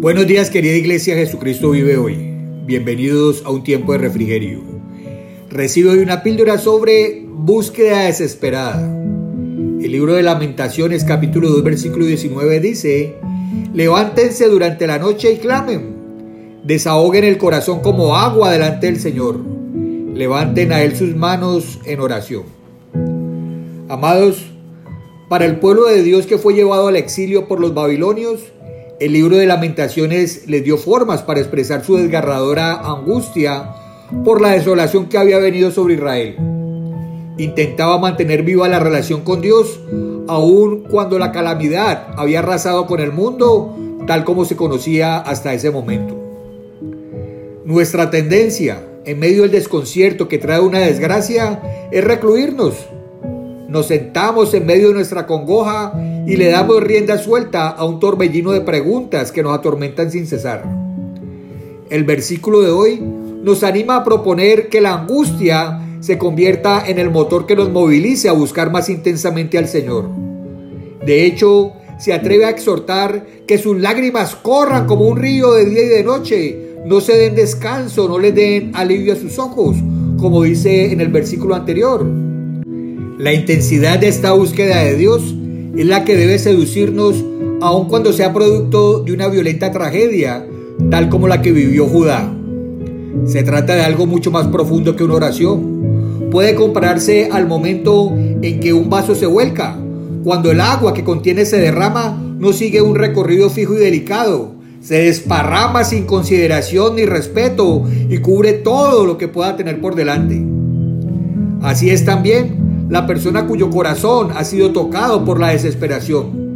Buenos días querida iglesia, Jesucristo vive hoy. Bienvenidos a un tiempo de refrigerio. Recibe hoy una píldora sobre búsqueda desesperada. El libro de lamentaciones capítulo 2 versículo 19 dice, levántense durante la noche y clamen, desahoguen el corazón como agua delante del Señor, levanten a Él sus manos en oración. Amados, para el pueblo de Dios que fue llevado al exilio por los babilonios, el libro de lamentaciones les dio formas para expresar su desgarradora angustia por la desolación que había venido sobre Israel. Intentaba mantener viva la relación con Dios, aun cuando la calamidad había arrasado con el mundo tal como se conocía hasta ese momento. Nuestra tendencia, en medio del desconcierto que trae una desgracia, es recluirnos. Nos sentamos en medio de nuestra congoja y le damos rienda suelta a un torbellino de preguntas que nos atormentan sin cesar. El versículo de hoy nos anima a proponer que la angustia se convierta en el motor que nos movilice a buscar más intensamente al Señor. De hecho, se atreve a exhortar que sus lágrimas corran como un río de día y de noche, no se den descanso, no le den alivio a sus ojos, como dice en el versículo anterior. La intensidad de esta búsqueda de Dios es la que debe seducirnos aun cuando sea producto de una violenta tragedia, tal como la que vivió Judá. Se trata de algo mucho más profundo que una oración. Puede compararse al momento en que un vaso se vuelca, cuando el agua que contiene se derrama, no sigue un recorrido fijo y delicado, se desparrama sin consideración ni respeto y cubre todo lo que pueda tener por delante. Así es también la persona cuyo corazón ha sido tocado por la desesperación.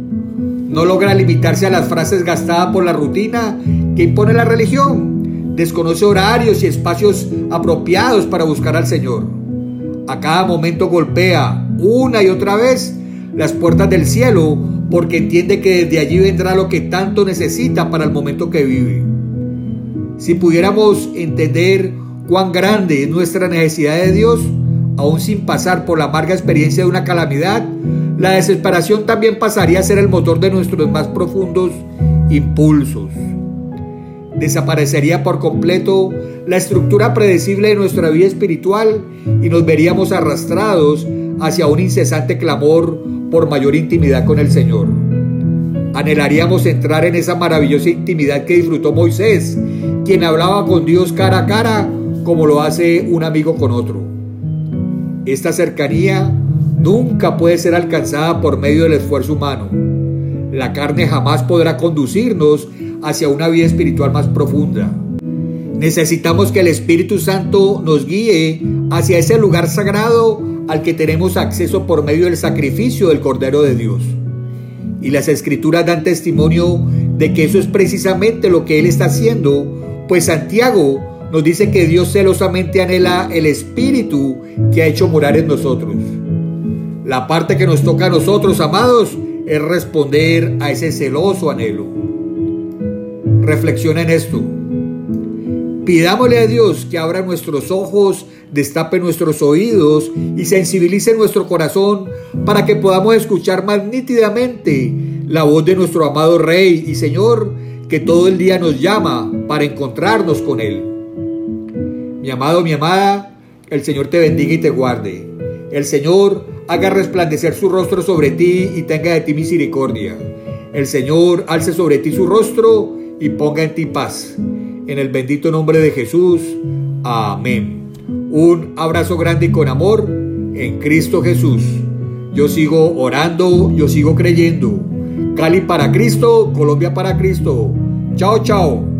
No logra limitarse a las frases gastadas por la rutina que impone la religión. Desconoce horarios y espacios apropiados para buscar al Señor. A cada momento golpea una y otra vez las puertas del cielo porque entiende que desde allí vendrá lo que tanto necesita para el momento que vive. Si pudiéramos entender cuán grande es nuestra necesidad de Dios, aún sin pasar por la amarga experiencia de una calamidad, la desesperación también pasaría a ser el motor de nuestros más profundos impulsos. Desaparecería por completo la estructura predecible de nuestra vida espiritual y nos veríamos arrastrados hacia un incesante clamor por mayor intimidad con el Señor. Anhelaríamos entrar en esa maravillosa intimidad que disfrutó Moisés, quien hablaba con Dios cara a cara como lo hace un amigo con otro. Esta cercanía nunca puede ser alcanzada por medio del esfuerzo humano. La carne jamás podrá conducirnos hacia una vida espiritual más profunda. Necesitamos que el Espíritu Santo nos guíe hacia ese lugar sagrado al que tenemos acceso por medio del sacrificio del Cordero de Dios. Y las escrituras dan testimonio de que eso es precisamente lo que Él está haciendo, pues Santiago nos dice que Dios celosamente anhela el Espíritu que ha hecho morar en nosotros. La parte que nos toca a nosotros, amados, es responder a ese celoso anhelo. Reflexiona en esto. Pidámosle a Dios que abra nuestros ojos, destape nuestros oídos y sensibilice nuestro corazón para que podamos escuchar más nítidamente la voz de nuestro amado Rey y Señor que todo el día nos llama para encontrarnos con Él. Mi amado, mi amada, el Señor te bendiga y te guarde. El Señor haga resplandecer su rostro sobre ti y tenga de ti misericordia. El Señor alce sobre ti su rostro y ponga en ti paz. En el bendito nombre de Jesús. Amén. Un abrazo grande y con amor en Cristo Jesús. Yo sigo orando, yo sigo creyendo. Cali para Cristo, Colombia para Cristo. Chao, chao.